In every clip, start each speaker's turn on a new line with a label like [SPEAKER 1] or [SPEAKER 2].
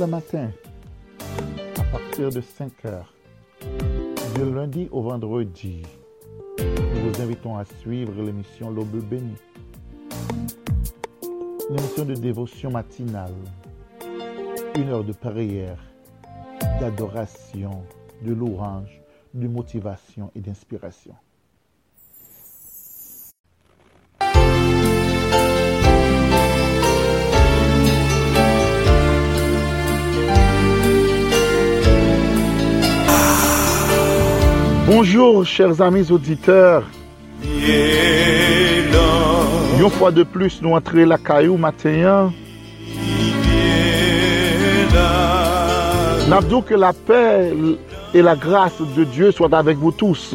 [SPEAKER 1] le matin, à partir de 5 heures, du lundi au vendredi, nous vous invitons à suivre l'émission L'Aube bénie. Une émission de dévotion matinale, une heure de prière, d'adoration, de louange, de motivation et d'inspiration. Bonjour chers amis auditeurs. Une fois de plus, nous entrons la caillou matin. N'abdou que la paix et la grâce de Dieu soient avec vous tous.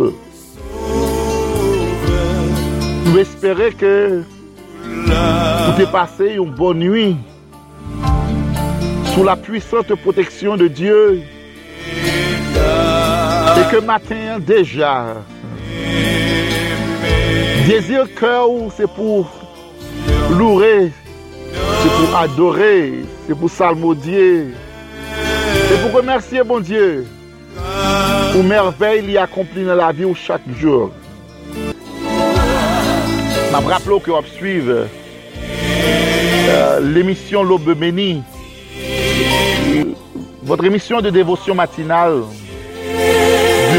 [SPEAKER 1] Nous espérons que vous avez passé une bonne nuit sous la puissante protection de Dieu que matin déjà, désir cœur, c'est pour louer, c'est pour adorer, c'est pour salmodier, c'est pour remercier bon Dieu pour merveille il accompli dans la vie chaque jour. Je me rappelle que vous suivre euh, l'émission L'Aube bénie, votre émission de dévotion matinale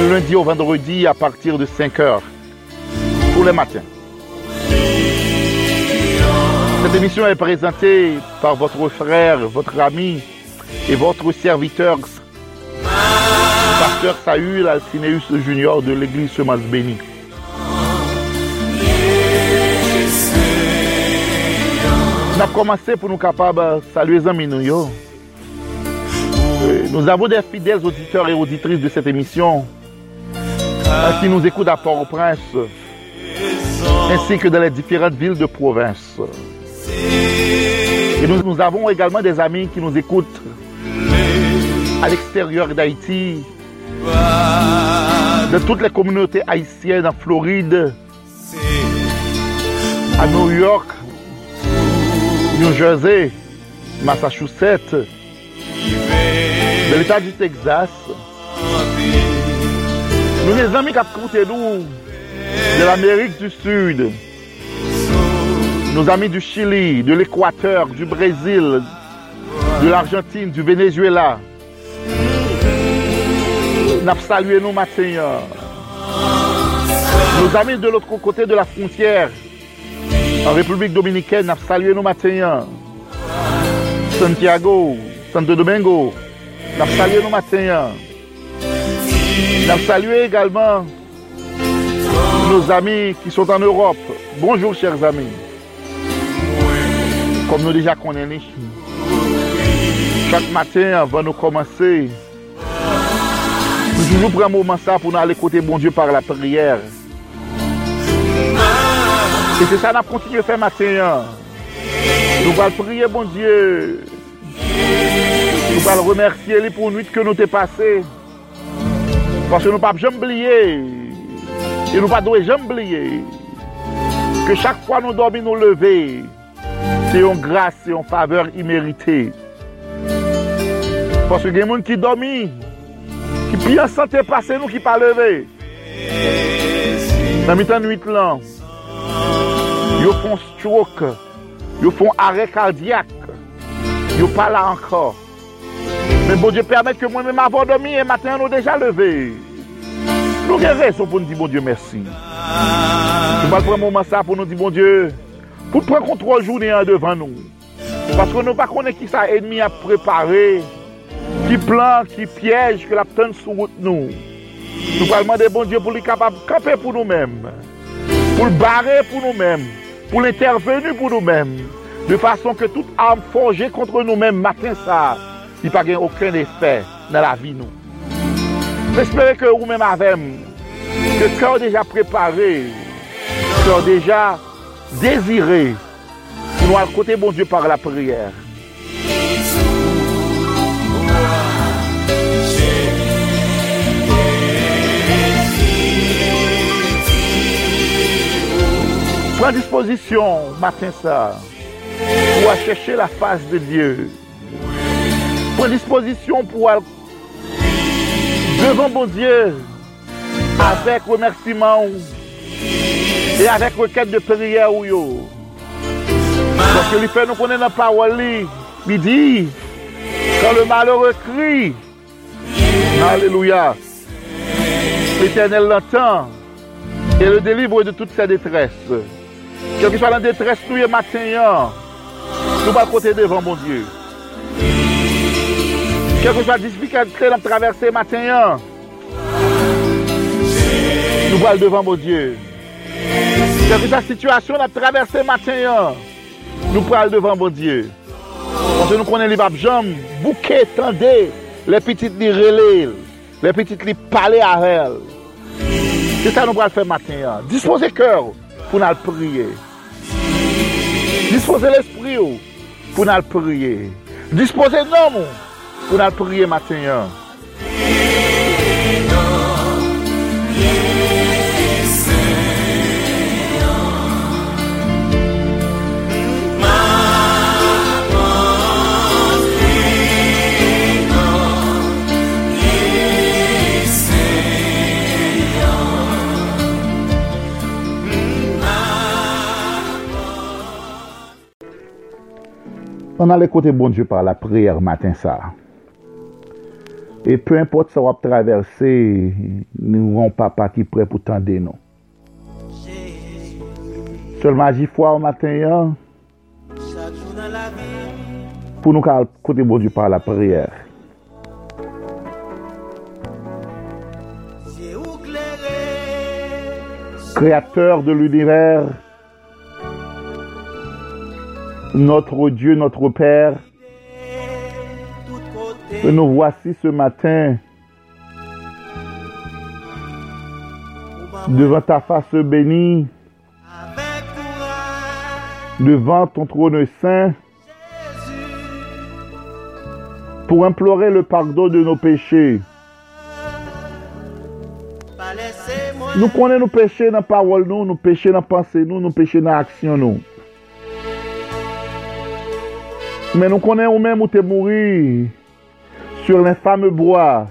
[SPEAKER 1] lundi au vendredi à partir de 5 heures tous les matins. Cette émission est présentée par votre frère, votre ami et votre serviteur, pasteur Saül Alcineus Junior de l'église Semence Béni. Nous avons commencé pour nous capables de saluer les amis. Nous avons des fidèles auditeurs et auditrices de cette émission qui nous écoutent à Port-au-Prince ainsi que dans les différentes villes de province. Et nous, nous avons également des amis qui nous écoutent à l'extérieur d'Haïti, de toutes les communautés haïtiennes en Floride, à New York, New Jersey, Massachusetts, de l'État du Texas. Nous les amis qui nous de l'Amérique du Sud, nos amis du Chili, de l'Équateur, du Brésil, de l'Argentine, du Venezuela. Nous salué nos matins. Nos amis de l'autre côté de la frontière, en République dominicaine, nous salué nos matins. Santiago, Santo Domingo, nous salué nos matins. Nous salué également nos amis qui sont en Europe. Bonjour chers amis. Comme nous déjà connaissons, chaque matin avant de commencer, nous toujours prendre un moment ça pour nous aller côté bon Dieu par la prière. Et c'est ça qu'on continue à faire matin. Nous allons prier bon Dieu. Nous allons remercier lui pour que nous avons passée. Paske nou pa jambliye, e nou pa doye jambliye, ke chak fwa nou dormi nou leve, se yon grase, se yon faveur imerite. Paske gen moun ki dormi, ki pi an sante pase nou ki pa leve. Nan mitan nwit lan, yo fon stroke, yo fon are kardyak, yo pa la ankor. Mais bon Dieu permet que moi-même avant dormi et matin nous déjà levé. Nous raison pour nous dire bon Dieu merci. Je vais prendre un moment ça pour nous dire bon Dieu, pour prendre trois journées devant nous. Parce que nous ne pas connaître qui ça ennemi a préparé, qui plan, qui piège, que la sur route nous. Nous allons demander bon Dieu pour lui capable de camper pour nous-mêmes, pour le barrer pour nous-mêmes, pour l'intervenir pour nous-mêmes, de façon que toute arme forgée contre nous-mêmes matin ça, il n'y a aucun effet dans la vie nous. J'espère que vous-même avec que cœur déjà préparé, cœur déjà désiré, pour nous à côté bon Dieu par la prière. Prends disposition matin ça pour chercher la face de Dieu. Pren disposisyon pou al devan bon Dieu avek remersiman e avek reket de priye ou yo. Pwè li fè nou konen nan parol li, li di, kan le malheureux kri, Alléluia, l'Éternel l'entend et le délivre de toutes ses détresses. Quel que soit la détresse nous y matin, nous va côté devant mon Dieu. Kè kon pa disipikèd kè lop traversè maten yon. Nou pal devan bo Diyo. Kè kon sa situasyon lop traversè maten yon. Nou pal devan bo Diyo. Kon se nou konen li bab jom, bouke tende, le pitit li rele, le pitit li pale a rel. Se sa nou pral fè maten yon. Dispose kèr pou nan priye. Dispose l'esprit ou pou nan priye. Dispose nan moun pour nous prier matin. On a l'écouter bon Dieu par la prière matin ça. Et peu importe ça va traverser, nous avons papa qui est prêt pour tendre nous. Seulement j'y foi au matin, pour nous écouter bon Dieu par la prière. Créateur de l'univers, notre Dieu, notre Père, que nous voici ce matin devant ta face bénie, devant ton trône saint, pour implorer le pardon de nos péchés. Nous connaissons nos péchés dans la parole, nous, nos péchés dans la pensée, nous, nos péchés dans l'action, nous. Mais nous connaissons même où tu es mouru sur l'infâme bois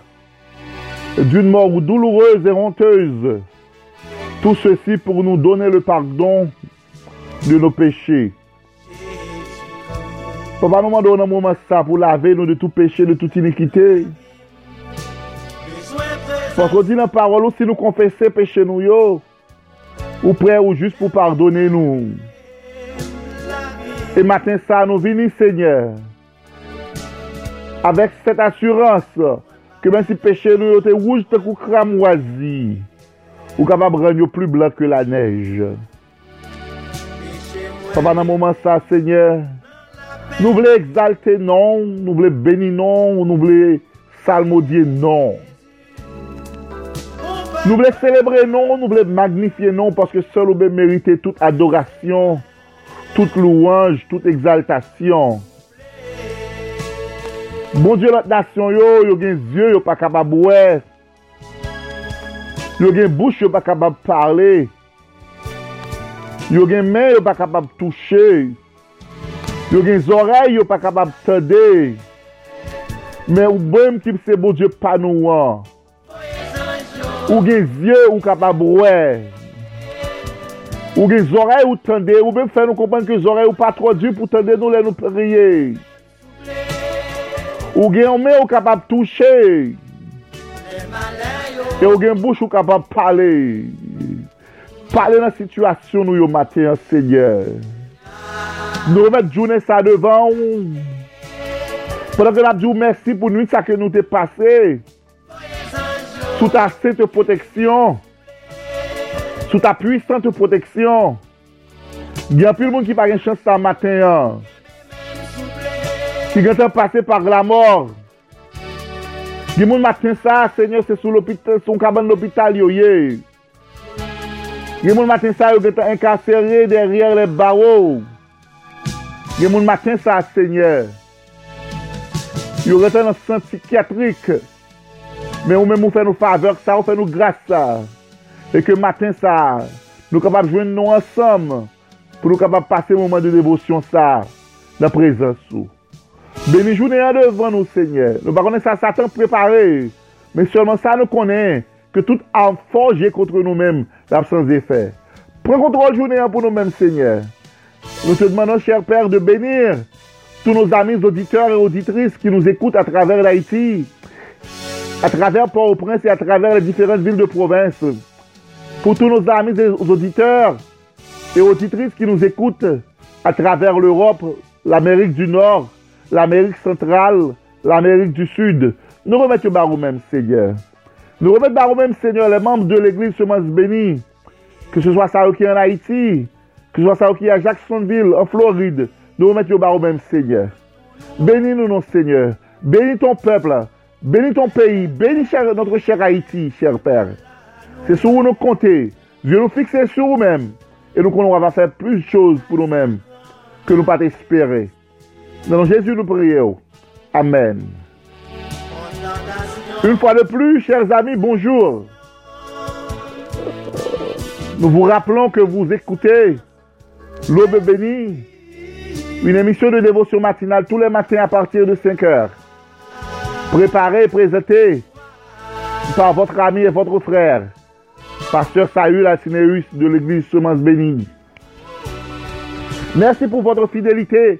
[SPEAKER 1] d'une mort douloureuse et honteuse. Tout ceci pour nous donner le pardon de nos péchés. Papa nous demande un moment ça pour laver nous de tout péché, de toute iniquité. Parce qu'on la parole, si nous confessons péché nous, yo, ou prêt ou juste pour pardonner nous. Et matin ça, nous venons, Seigneur, Avèk set asurans, ke men si peche nou yo te wouj te kou kram wazi, ou kapab ranyo plu blan ke la nej. Papa nan mouman sa, Seigneur, nou vle exalte non, nou vle beni non, nou vle salmodye non. Nou vle celebre non, nou vle magnifiye non, paske sol ou be merite tout adorasyon, tout louange, tout exaltasyon. Bon diyo lot nasyon yo, yo gen zye yo pa kabab wè. Yo gen bouch yo pa kabab pale. Yo gen men yo pa kabab touche. Yo gen zorey yo pa kabab tade. Men ou bèm kip se bon, bon diyo panouan. Ou gen zye ou kabab wè. Ou gen zorey ou tande. Ou bèm fè nou kompenke zorey ou pa tro di pou tande nou lè nou priye. Ou gen yon men ou kapap touche. E ou gen bouch ou kapap pale. Pale nan situasyon nou yo maten, seigneur. Nou remet jounen sa devan ou. Padan gen ap diw mersi pou nou sa ke nou te pase. Sou ta sete proteksyon. Sou ta puissante proteksyon. Gen pil moun ki pa gen chans sa maten yon. Ki gen te pase par la mor. Gen moun maten sa, seigneur, se sou l'opital, son kaban l'opital yo ye. Gen moun maten sa, yo gen te inkasere deryer le barou. Gen moun maten sa, seigneur. Yo gen te nan san psikiatrik. Men ou men mou fè nou faveur sa, ou fè nou grase sa. E ke maten sa, nou kapap jwen nou ansam. Pou nou kapap pase mouman de devosyon sa, la prezansou. Béni journée devant nous, Seigneur. Nous ne connaissons pas Satan préparé, mais seulement ça nous connaît que tout a forgé contre nous-mêmes l'absence d'effet. Prends contrôle journée pour nous-mêmes, Seigneur. Nous te demandons, cher Père, de bénir tous nos amis auditeurs et auditrices qui nous écoutent à travers l'Haïti, à travers Port-au-Prince et à travers les différentes villes de province. Pour tous nos amis et auditeurs et auditrices qui nous écoutent à travers l'Europe, l'Amérique du Nord, l'Amérique centrale, l'Amérique du Sud. Nous remettons par nous-mêmes, Seigneur. Nous remettons par nous-mêmes, Seigneur, les membres de l'Église Semence Bénie, que ce soit ça qui est en Haïti, que ce soit ça qui est à Jacksonville, en Floride. Nous remettons par nous-mêmes, Seigneur. Bénis-nous, non, Seigneur. Bénis ton peuple. Bénis ton pays. Bénis notre cher Haïti, cher Père. C'est sur nous compter. Dieu nous fixer sur nous-mêmes. Et nous, on va faire plus de choses pour nous-mêmes que nous pas espérer. Dans Jésus, nous prions. Amen. Une fois de plus, chers amis, bonjour. Nous vous rappelons que vous écoutez L'Aube bénie, une émission de dévotion matinale tous les matins à partir de 5 heures. Préparée et présentée par votre ami et votre frère, Pasteur Saül Asineus de l'église Semence Bénie. Merci pour votre fidélité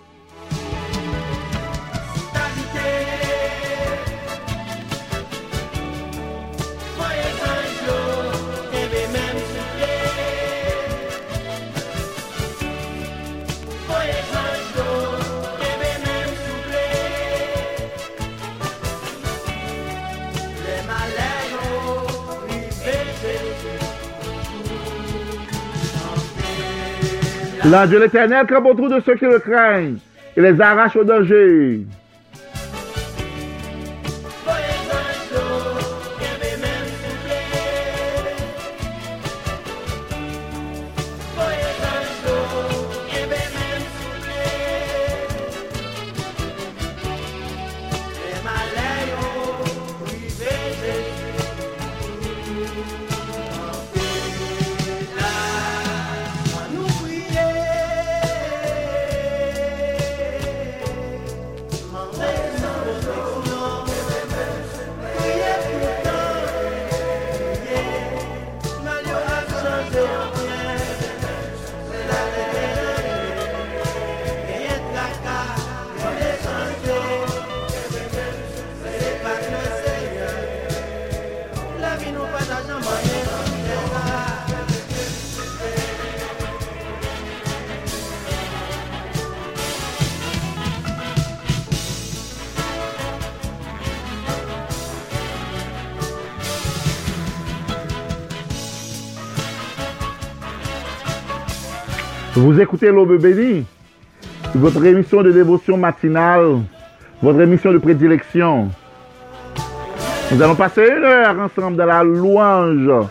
[SPEAKER 1] L'ange de l'éternel campe autour de ceux qui le craignent et les arrache au danger. Vous écoutez l'Aube bénie, votre émission de dévotion matinale, votre émission de prédilection. Nous allons passer une heure ensemble dans la louange,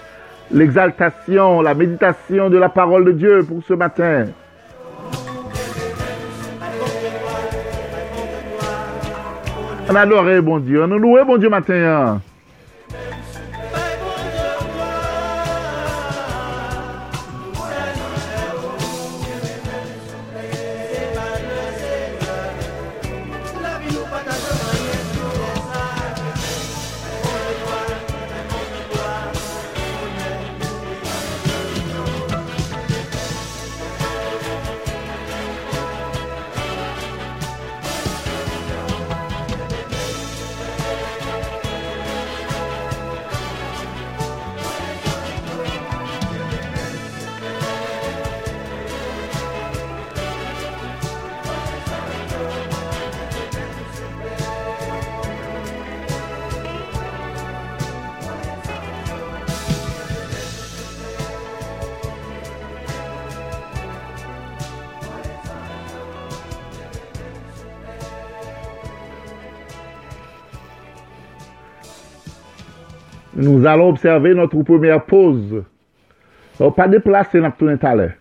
[SPEAKER 1] l'exaltation, la méditation de la parole de Dieu pour ce matin. On adore bon Dieu, on loue bon Dieu matin. Allons observer notre première pause. Donc, pas déplacer notre tourner à l'heure.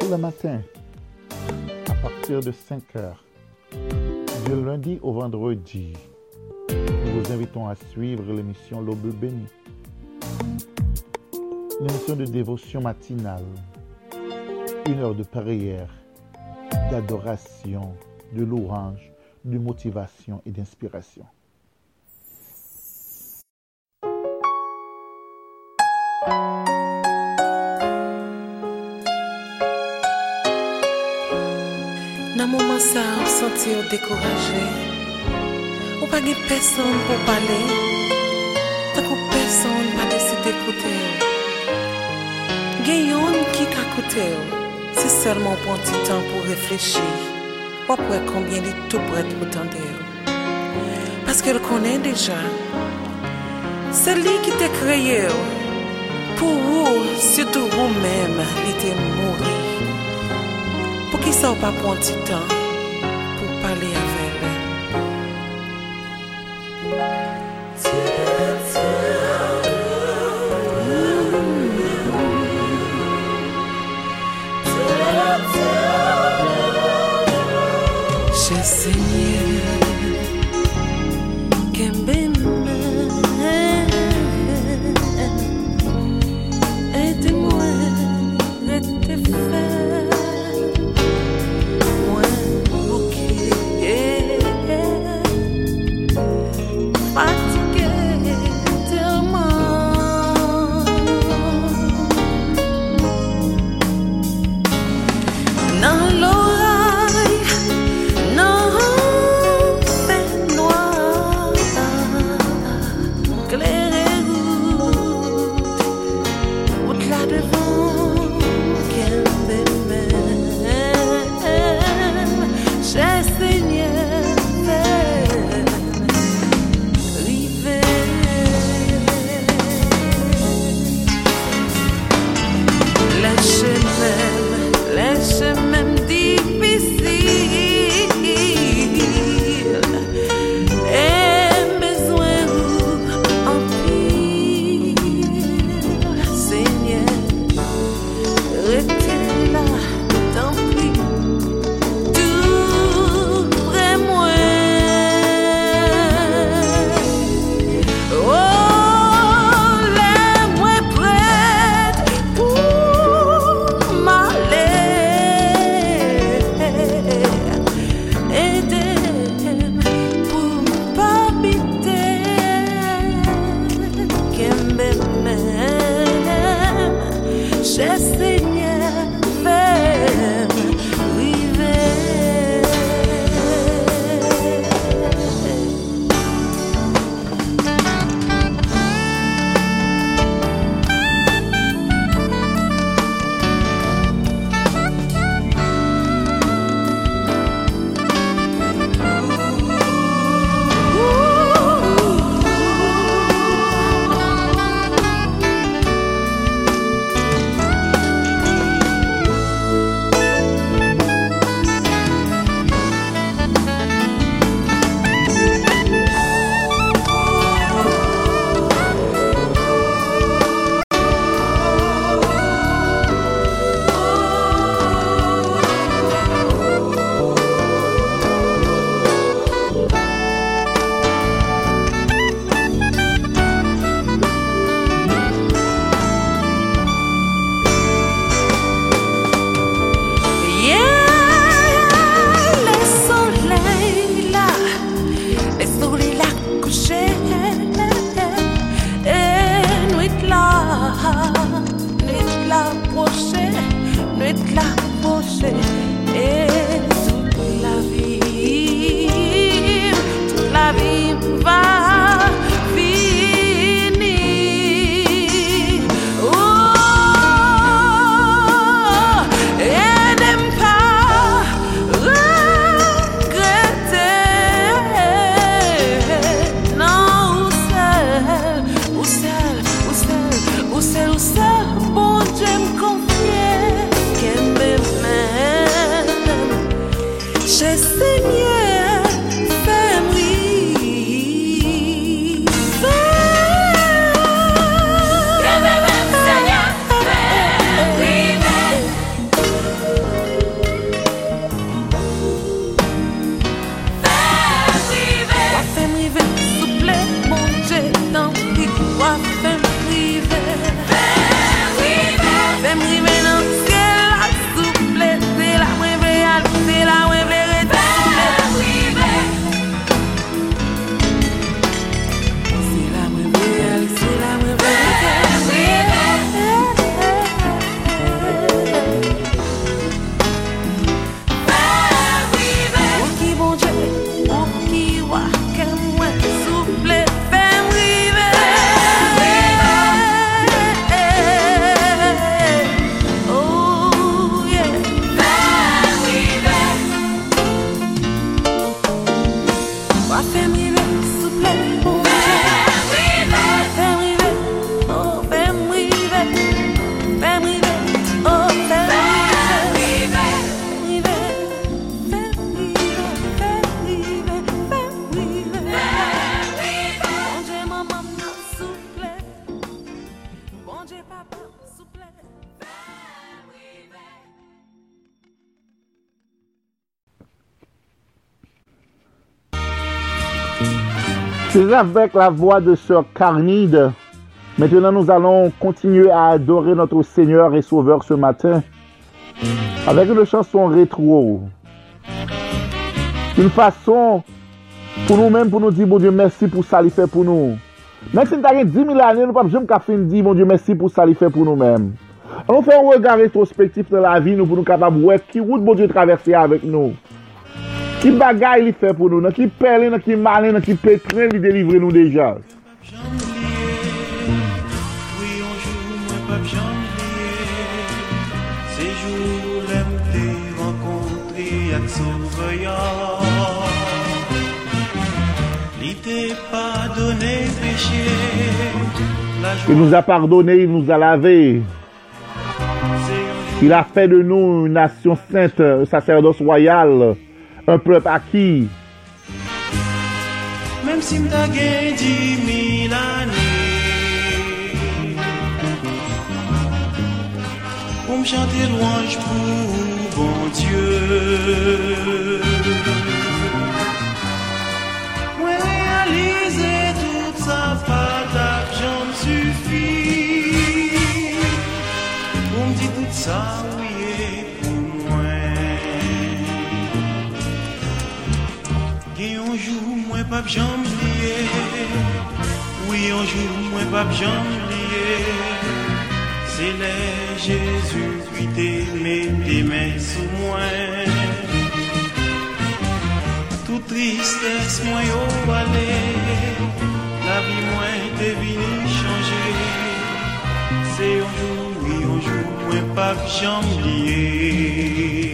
[SPEAKER 1] Tout le matin, à partir de 5 heures, du lundi au vendredi, vous invitons à suivre l'émission L'Aube bénie. Une émission de dévotion matinale, une heure de prière, d'adoration, de louange, de motivation et d'inspiration.
[SPEAKER 2] Nan mouman sa ou santi ou dekouraje Ou pa gen peson pou pale Tak ou peson pa Gen yon ki kakoute yo, se selman pon ti tan pou reflechi, wapwe konbyen li tou pret pou tende yo. Paske l konen deja, se li ki te kreye yo, pou ou, sütou ou mèm, li te mouri. Pou ki sa w pa pon ti tan,
[SPEAKER 1] conoces avec la voix de Sœur Carnide, maintenant nous allons continuer à adorer notre Seigneur et Sauveur ce matin avec une chanson rétro. Une façon pour nous-mêmes pour nous dire, bon Dieu, merci pour ça, il fait pour nous. Même si nous avons 10 000 années, nous ne pouvons pas faire dire, bon Dieu, merci pour ça, il fait pour nous-mêmes. On fait un regard rétrospectif dans la vie, nous, pour nous capables de voir qui route, bon Dieu, traverser avec nous. Ki bagay li fe pou nou, nan? Ki pele, nan? Ki male, nan? Ki petre li delivre nou deja? Il nous a pardonné, il nous a lavé. Il a fait de nous une nation sainte, un sacerdoce royal. Un peuple acquis.
[SPEAKER 3] Même si m'ta gen dix mille années Pour me chanter louange pour bon Dieu. Moi réaliser toute sa patate j'en suffit Pour me dire tout ça pas jamblier. Oui, un jour, moi pas jamblier. C'est les Jésus qui t'aimait tes mains sous moi. Toute tristesse, moi, au balai. La vie, moi, t'es venu changer. C'est un jour, oui, un jour, moi pas jamblier.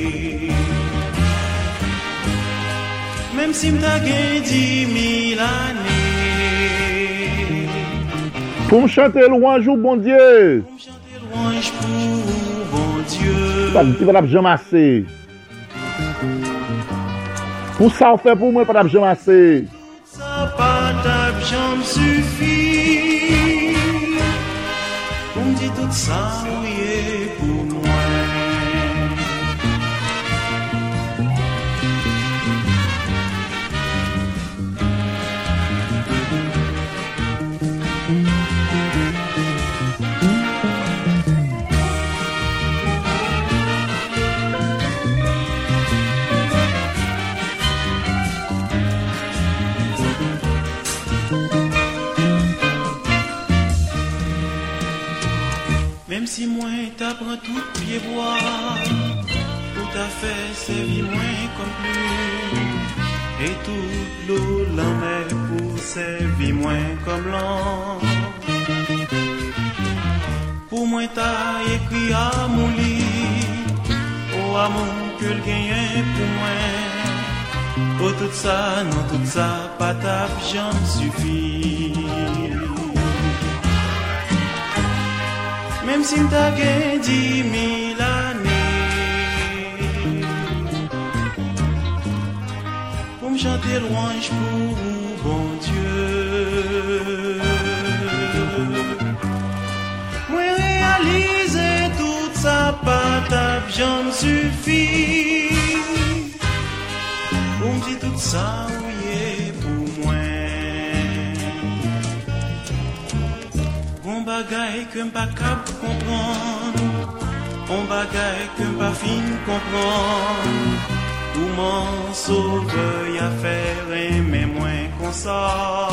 [SPEAKER 3] Mem si mta gen di mil ane.
[SPEAKER 1] Pou m chante louanj ou bon dieu.
[SPEAKER 3] Pou m chante louanj pou bon dieu.
[SPEAKER 1] Pati ti pat ap jomase Pou sa ou fe pou mwen pat ap jomase Sa
[SPEAKER 3] pat ap jom sufi Pou m di tout sa ou ye Si moi t'apprends tout pied bois, tout à fait servi moins comme plus, et toute l'eau la mer pour servir moins comme l'an. Pour moi t'as écrit à mon lit, au amour que le gagne pour moi. Oh tout ça, non tout ça, pas ta jambe Même si m'ta gen dix mille années. Pour me chanter louange pour bon Dieu. Moi réaliser toute sa patate j'en suffit Pour me dire tout ça oui On bagaille que m'pas cap comprendre On bagaille que m'pas fin comprendre Tout mon sauveur y a fait aimer moins qu'on ça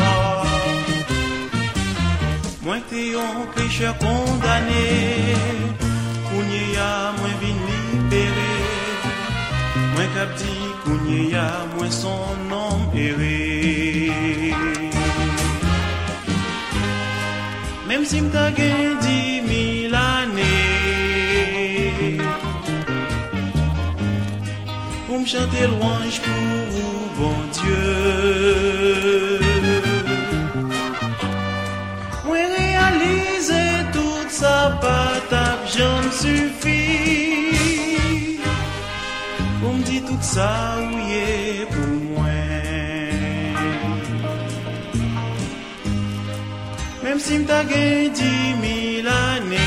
[SPEAKER 3] Moi t'es un pécheur condamné Kounye ya moins vin libéré Moi cap dit kounye ya moins son nom erré même si m'ta gagné dix mille années, pour m'chanter louange pour vous, bon Dieu. Moi réaliser toute sa patate, j'en suffit, pour m'dire tout ça, oui, yeah. Même si m'ta gagné dix mille années.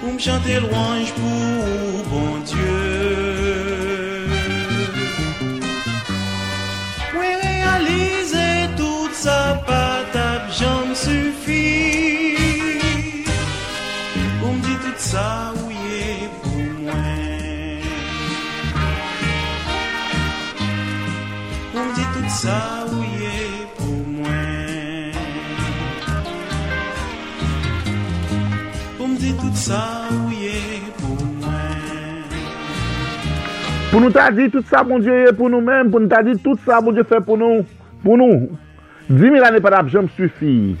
[SPEAKER 3] Pour me chanter louange pour bon Dieu. Oui, réaliser tout ça, pas ta jambe suffit. Pour me dire tout ça, oui, pour moi. Pour sa ouye pou mwen.
[SPEAKER 1] Pou nou ta di tout sa bon dieu ye pou nou men, pou nou ta di tout sa bon dieu fè pou nou, pou nou. 10 000 ane pa ap jom sufi.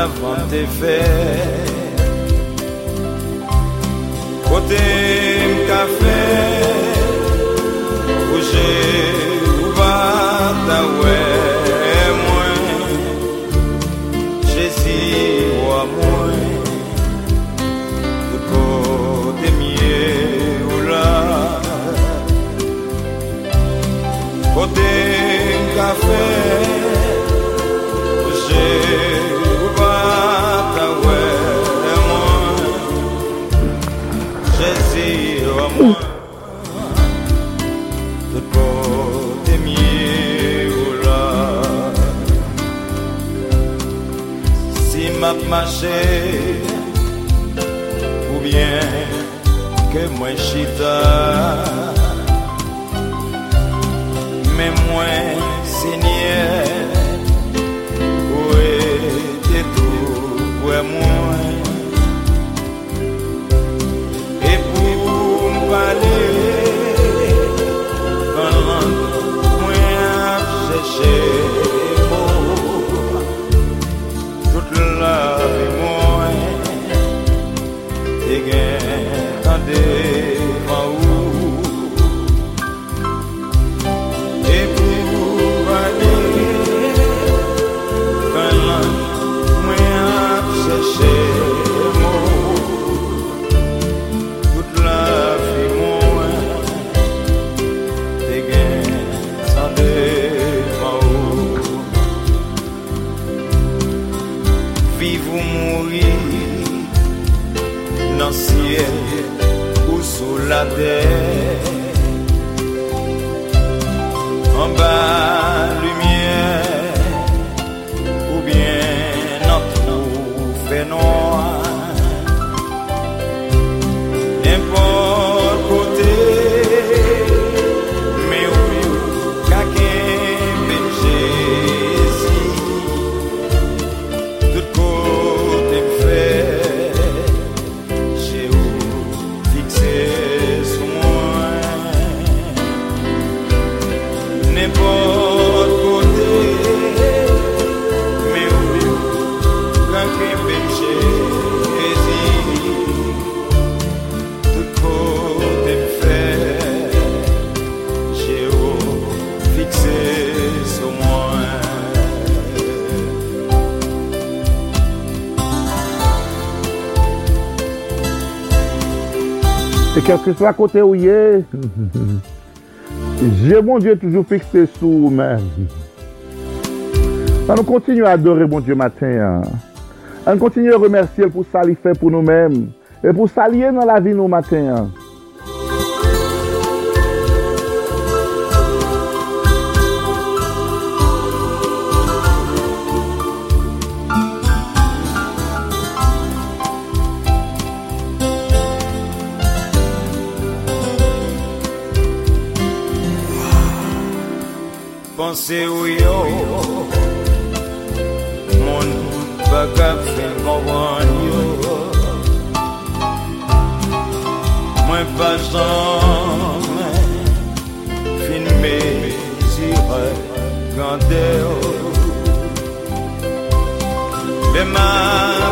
[SPEAKER 4] avant te fè Kote m'a marché Ou bien que moi chita
[SPEAKER 1] E kelke swa kote ou ye, je bon Dieu toujou fikse sou ou men. An nou kontinu adore bon Dieu matin. An kontinu remersi el pou sa li fe pou nou men. E pou sa liye nan la vi nou matin.
[SPEAKER 4] Komanse ou yo. Moun baka fin konwan yo. Mwen pa jan Fin me zire Gande yo
[SPEAKER 1] Beman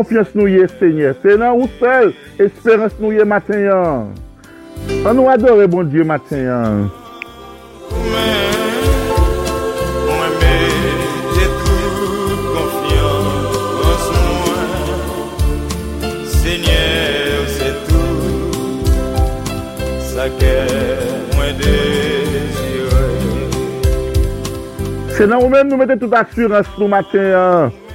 [SPEAKER 1] konfians nou ye, Seigneur. Se nan ou sel esperans nou ye maten yan. An nou adore bon maten yan.
[SPEAKER 4] Tout
[SPEAKER 1] Se nan ou men nou mette assurans nou maten yan.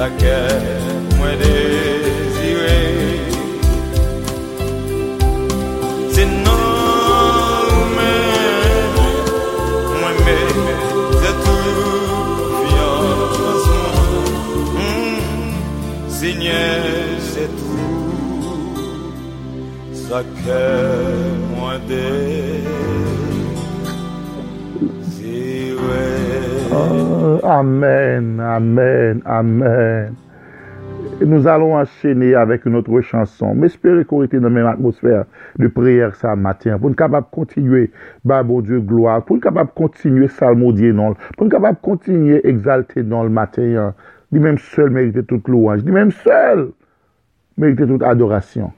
[SPEAKER 4] Sa ke mwen désire Se nan men Mwen me de tout confiance mwen Seigneur c'est tout Sa ke mwen désire
[SPEAKER 1] Amen, amen, amen. Nous allons enchaîner avec une autre chanson. Mais espérez qu'on était dans la même atmosphère de prière ça matin. Pour nous capables de continuer, bah, bon Dieu, gloire. Pour nous capables de continuer salmodier non. Pour nous capables de continuer exalter dans le matin. Lui-même seul méritait toute louange. Lui-même seul méritait toute adoration.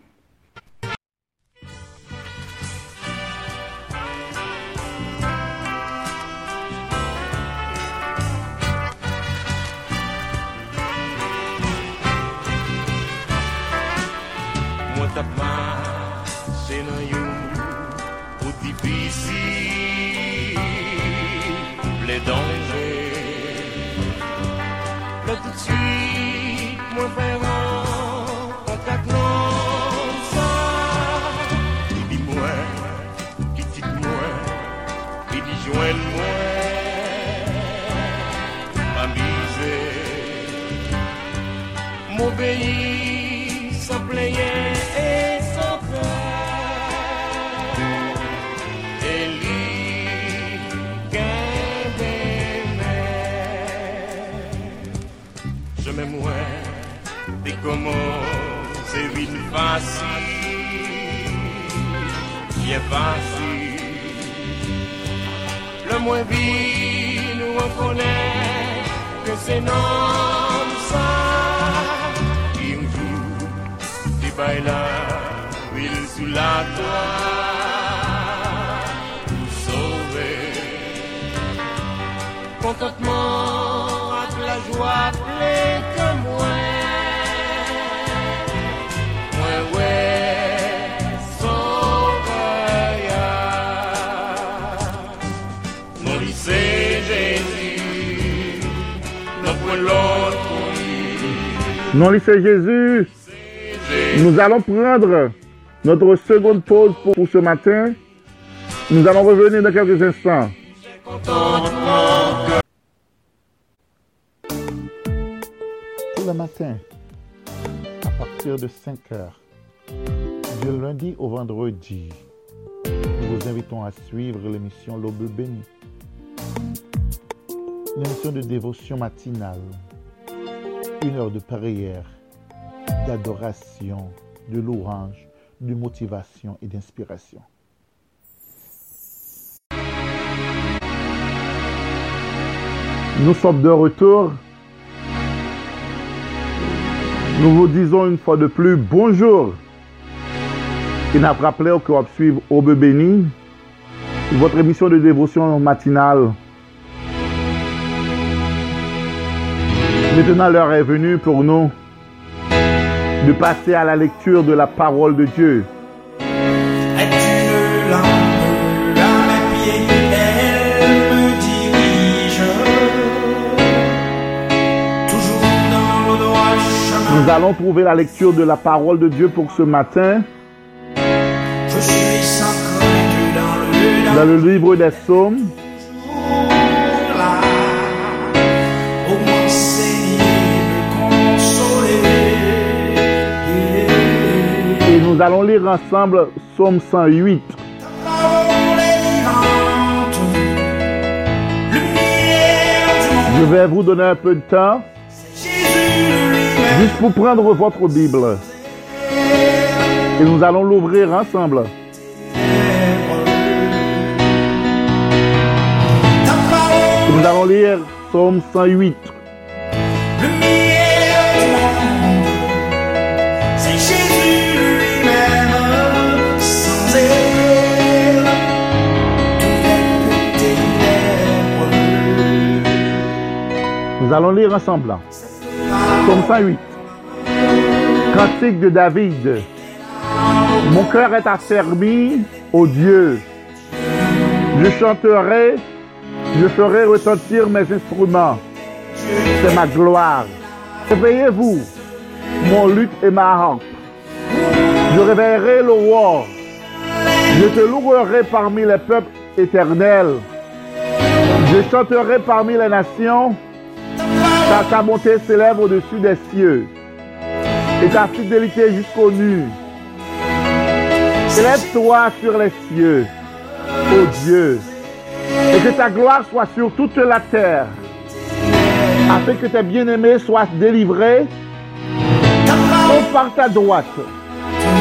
[SPEAKER 3] Comment c'est vite facile, bien facile. Le moins vite nous reconnaît que c'est non ça qui me joue des bails là, huile sous la toile. Contentement avec la joie Non,
[SPEAKER 1] c'est Jésus. Nous allons prendre notre seconde pause pour, ce matin. Nous allons revenir dans quelques instants. Tout le matin, à partir de 5 heures, du lundi au vendredi. Nous vous invitons à suivre l'émission L'Aube bénie. L'émission de dévotion matinale. Une heure de prière, d'adoration, de louange, de motivation et d'inspiration. Nous sommes de retour. Nous vous disons une fois de plus bonjour. Et n'a rappelé que vous suivre Aube béni, votre émission de dévotion matinale. Maintenant, l'heure est venue pour nous de passer à la lecture de la parole de Dieu. Nous allons trouver la lecture de la parole de Dieu pour ce matin.
[SPEAKER 3] Dans le
[SPEAKER 1] livre des psaumes, nous allons lire ensemble psaume 108.
[SPEAKER 3] Parole vivante, lumière du monde.
[SPEAKER 1] Je vais vous donner un peu de temps juste pour prendre votre Bible. Et nous allons l'ouvrir ensemble. Nous allons lire psaume 108. Nous allons lire ensemble. Psaume 108. Cantique de David. Mon cœur est affermi au Dieu. Je chanterai, je ferai retentir mes instruments. C'est ma gloire. Réveillez-vous, mon luth et ma harpe. Je réveillerai le roi. Je te louerai parmi les peuples éternels. Je chanterai parmi les nations. Ta, ta bonté s'élève au-dessus des cieux. Et ta fidélité jusqu'aux nues. Élève-toi sur les cieux, ô Dieu, et que ta gloire soit sur toute la terre, afin que tes bien-aimés soient délivrés. On par ta droite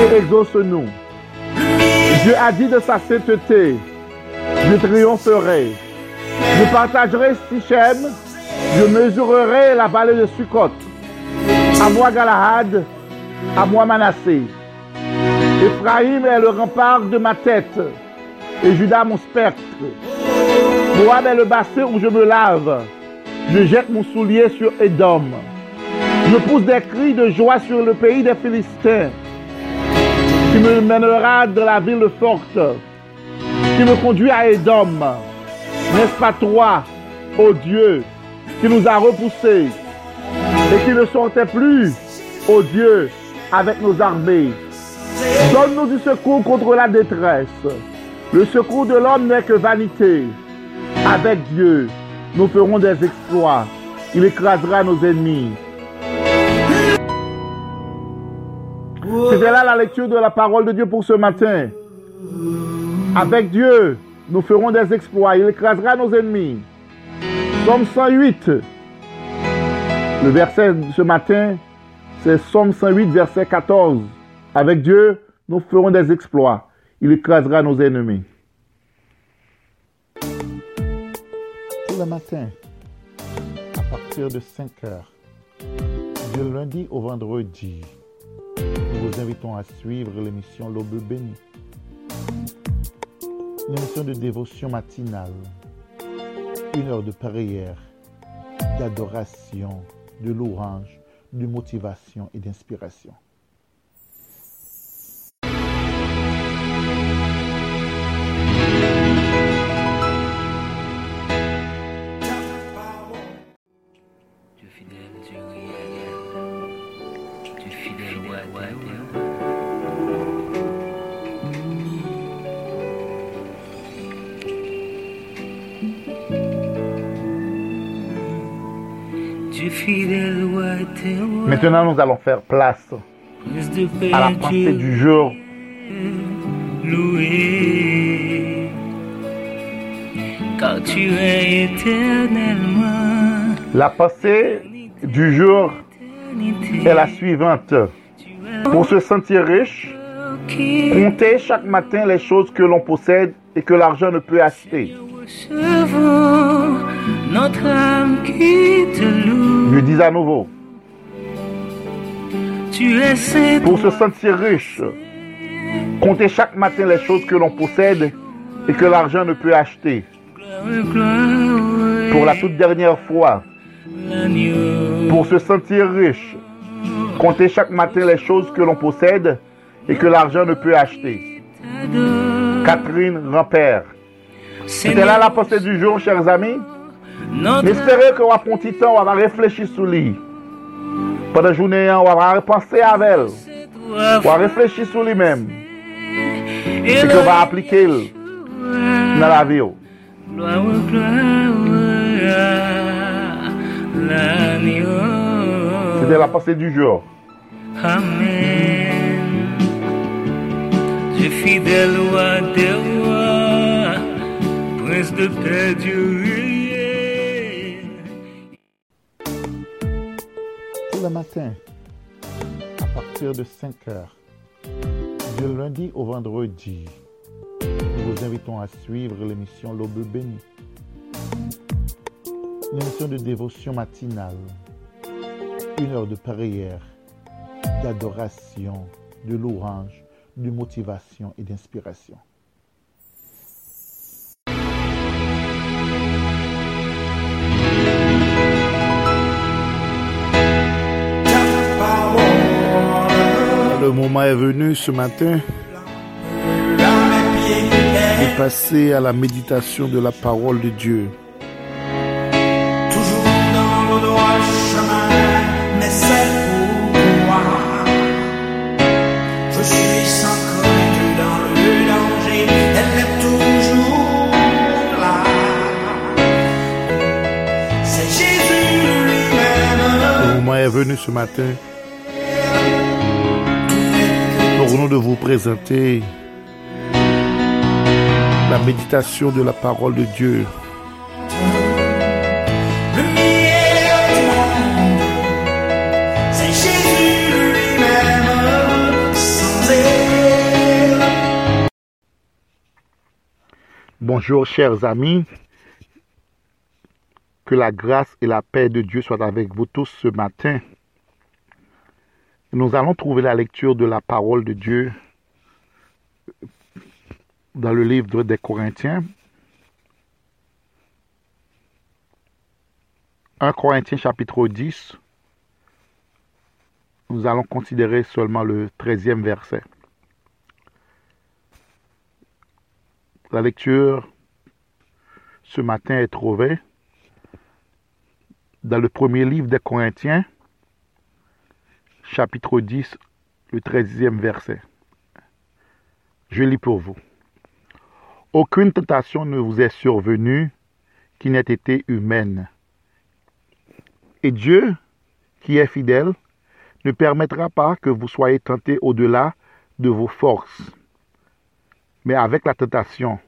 [SPEAKER 1] et exauce-nous. Dieu a dit de sa sainteté, je triompherai. Je partagerai Sichem, je mesurerai la vallée de Sukkot. À moi Galahad, à moi Manassé. Ephraïm est le rempart de ma tête, et Judas mon spectre. Moab est le bassin où je me lave. Je jette mon soulier sur Édom. Je pousse des cris de joie sur le pays des Philistins. Tu me mèneras de la ville forte. Tu me conduis à Édom. N'est-ce pas toi, ô Dieu, qui nous a repoussés et qui ne sortait plus, ô Dieu, avec nos armées. Donne-nous du secours contre la détresse. Le secours de l'homme n'est que vanité. Avec Dieu, nous ferons des exploits. Il écrasera nos ennemis. C'était là la lecture de la parole de Dieu pour ce matin. Avec Dieu, nous ferons des exploits. Il écrasera nos ennemis. Somme 108. Le verset ce matin, c'est Somme 108, verset 14. Avec Dieu, nous ferons des exploits. Il écrasera nos ennemis. Tous les matins, à partir de 5 heures, du lundi au vendredi, nous vous invitons à suivre l'émission L'Aube bénie. Une émission de dévotion matinale. Une heure de prière, d'adoration, de louange, de motivation et d'inspiration. Maintenant, nous allons faire place à la pensée du jour.
[SPEAKER 2] loué. Car tu es éternellement.
[SPEAKER 1] La pensée du jour est la suivante. Pour se sentir riche, comptez chaque matin les choses que l'on possède et que l'argent ne peut acheter. Je dis à nouveau, pour se sentir riche, comptez chaque matin les choses que l'on possède et que l'argent ne peut acheter. Pour la toute dernière fois, pour se sentir riche, comptez chaque matin les choses que l'on possède et que l'argent ne peut acheter. Catherine Rampère. C'était là la pensée du jour, chers amis. J'espère que vous temps, vous avez réfléchi sur lui. Pendant la journée, vous avez pensé à elle. Vous avez réfléchi sur lui-même.
[SPEAKER 2] et
[SPEAKER 1] Et que vous allez appliquer dans la vie.
[SPEAKER 2] Gloire, l'agneau.
[SPEAKER 1] C'était la pensée du jour.
[SPEAKER 2] Amen. Dieu fidèle roi des rois, prince de paix, Dieu
[SPEAKER 1] Tous les matins, à partir de 5 heures, du lundi au vendredi, nous vous invitons à suivre l'émission L'Aube bénie. L'émission de dévotion matinale. Une heure de prière, d'adoration, de louange, de motivation et d'inspiration. Le moment est venu ce matin de passer à la méditation de la parole de Dieu.
[SPEAKER 3] Toujours dans le droit chemin, mais c'est pour moi. Je suis sans crainte dans le danger, elle est toujours là. C'est Jésus lui-même.
[SPEAKER 1] Le moment est venu ce matin nous de vous présenter la méditation de la parole de Dieu.
[SPEAKER 3] C'est Jésus lui-même, sans elle.
[SPEAKER 1] Bonjour chers amis, que la grâce et la paix de Dieu soient avec vous tous ce matin. Nous allons trouver la lecture de la parole de Dieu dans le livre des Corinthiens. 1 Corinthiens chapitre 10. Nous allons considérer seulement le 13e verset. La lecture ce matin est trouvée dans le premier livre des Corinthiens, chapitre 10, le 13e verset. Je lis pour vous. Aucune tentation ne vous est survenue qui n'ait été humaine. Et Dieu, qui est fidèle, ne permettra pas que vous soyez tentés au-delà de vos forces. Mais avec la tentation,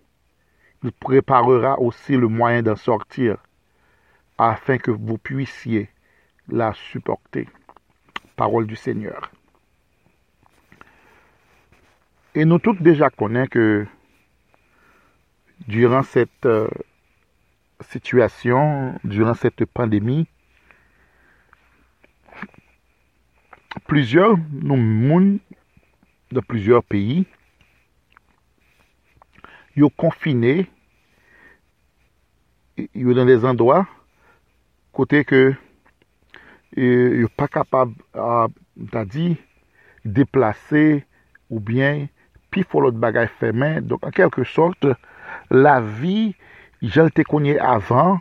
[SPEAKER 1] il préparera aussi le moyen d'en sortir, afin que vous puissiez la supporter. parol du Seigneur. E nou tout deja konen ke duran set euh, situasyon, duran set pandemi, plizyor nou moun de plizyor peyi yo konfine yo dan les andwa kote ke E yo pa kapab uh, ta di deplase ou bien pi folot bagay femen. Donk an kelke sort, la vi jel te konye avan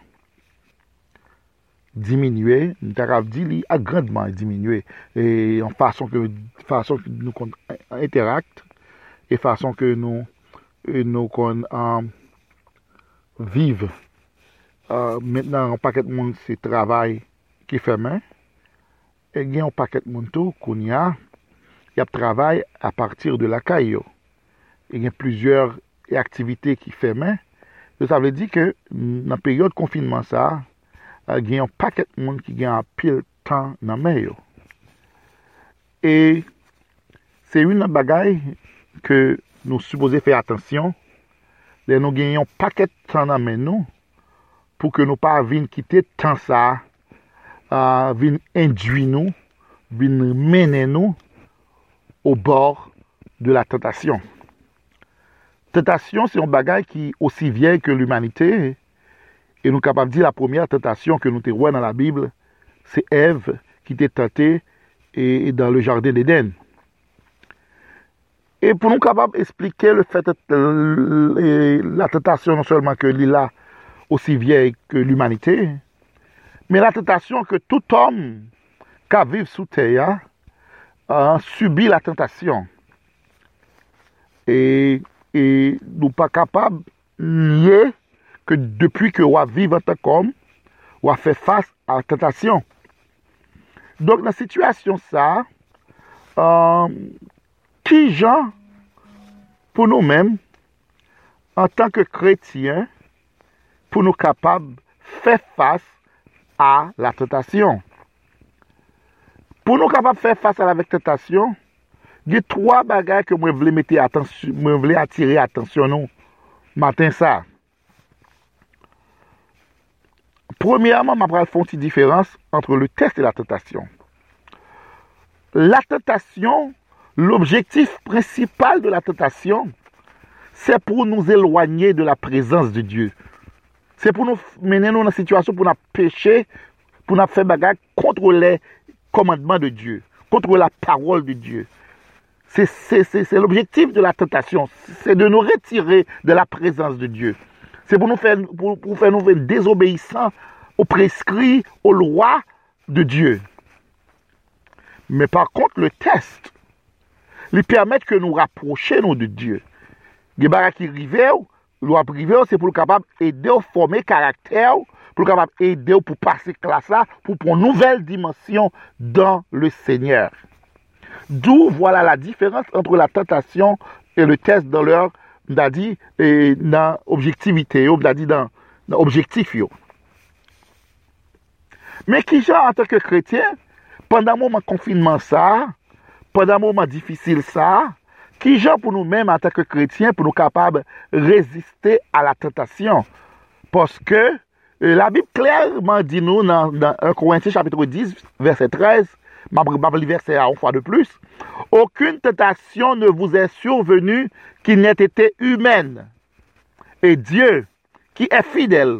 [SPEAKER 1] diminue, nou ta rav di li agrandman diminue. E an fason ke, fason ke nou kon interakt, e fason ke nou, e nou kon um, vive. Uh, Mètnen an paket moun se travay ki femen, e gen yon paket moun tou koun ya yap travay a partir de lakay yo. E gen plusieurs aktivite ki fe men. Yo sa vle di ke nan peryode konfinman sa, gen yon paket moun ki gen apil tan nan men yo. E se yon nan bagay ke nou supose fey atensyon, le nou gen yon paket tan nan men nou pou ke nou pa vin kite tan sa induire nous, venir mener nous au bord de la tentation. Tentation, c'est un bagage qui est aussi vieille que l'humanité. Et nous sommes capables de dire la première tentation que nous avons dans la Bible, c'est Ève qui était tentée et, dans le jardin d'Éden. Et pour nous capables d'expliquer le fait de la tentation, non seulement que l'île aussi vieille que l'humanité, Men la tentasyon ke tout om ka vive sou teya uh, subi la tentasyon. E nou pa kapab liye ke depuy ke wap vive an tak om, wap fe fase an tentasyon. Donk nan sitwasyon sa, uh, ki jan pou nou men, an tanke kretyen, pou nou kapab fe fase à la tentation. Pour nous capables de faire face à la tentation, il y a trois bagages que je voulais mettre attention, moi voulais attirer attention nous matin ça. Premièrement, je vais une différence entre le test et la tentation. La tentation, l'objectif principal de la tentation, c'est pour nous éloigner de la présence de Dieu. C'est pour nous mener dans une situation pour nous pécher, pour nous faire bagarre contre les commandements de Dieu, contre la parole de Dieu. C'est l'objectif de la tentation, c'est de nous retirer de la présence de Dieu. C'est pour nous faire, pour, faire nous désobéissants aux prescrits, aux lois de Dieu. Mais par contre, le test, lui permet que nous rapprochions de Dieu. Les qui arrivent, loi privée, c'est pour capable aider à former caractère, pour capable aider pour passer classe là, pour prendre une nouvelle dimension dans le Seigneur. D'où voilà la différence entre la tentation et le test dans leur, dit, et dans objectivité, dit dans, dans objectif. Mais qui genre en tant que chrétien, pendant un moment confinement ça, pendant un moment difficile ça, pour nous-mêmes en tant que chrétiens, pour nous capables de résister à la tentation. Parce que euh, la Bible clairement dit nous dans, 1 Corinthiens chapitre 10, verset 13, ma verset à une fois de plus, aucune tentation ne vous est survenue qui n'ait été humaine. Et Dieu, qui est fidèle,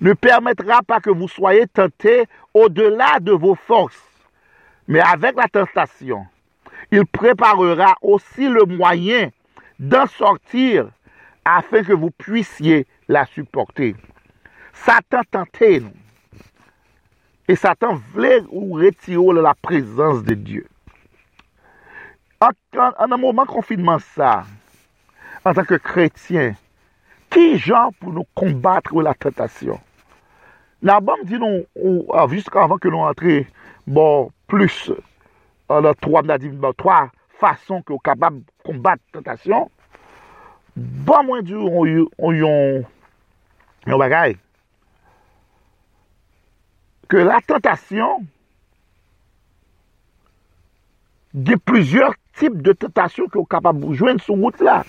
[SPEAKER 1] ne permettra pas que vous soyez tentés au-delà de vos forces. Mais avec la tentation, il préparera aussi le moyen d'en sortir afin que vous puissiez la supporter. Satan tentait nous. Et Satan voulait ou retirer la présence de Dieu. En, un moment confinement ça, en tant que chrétien, qui gens pour nous combattre la tentation? La Bible dit nous, jusqu'avant que nous entrions, bon, plus an an 3 mnadivin ba, 3 fason ki yo kabab kombat tentasyon, ban mwen di ou yon yon, yon bagay, ke la tentasyon, de plusieurs types de tentasyon ki yo kabab jwen sou mout la.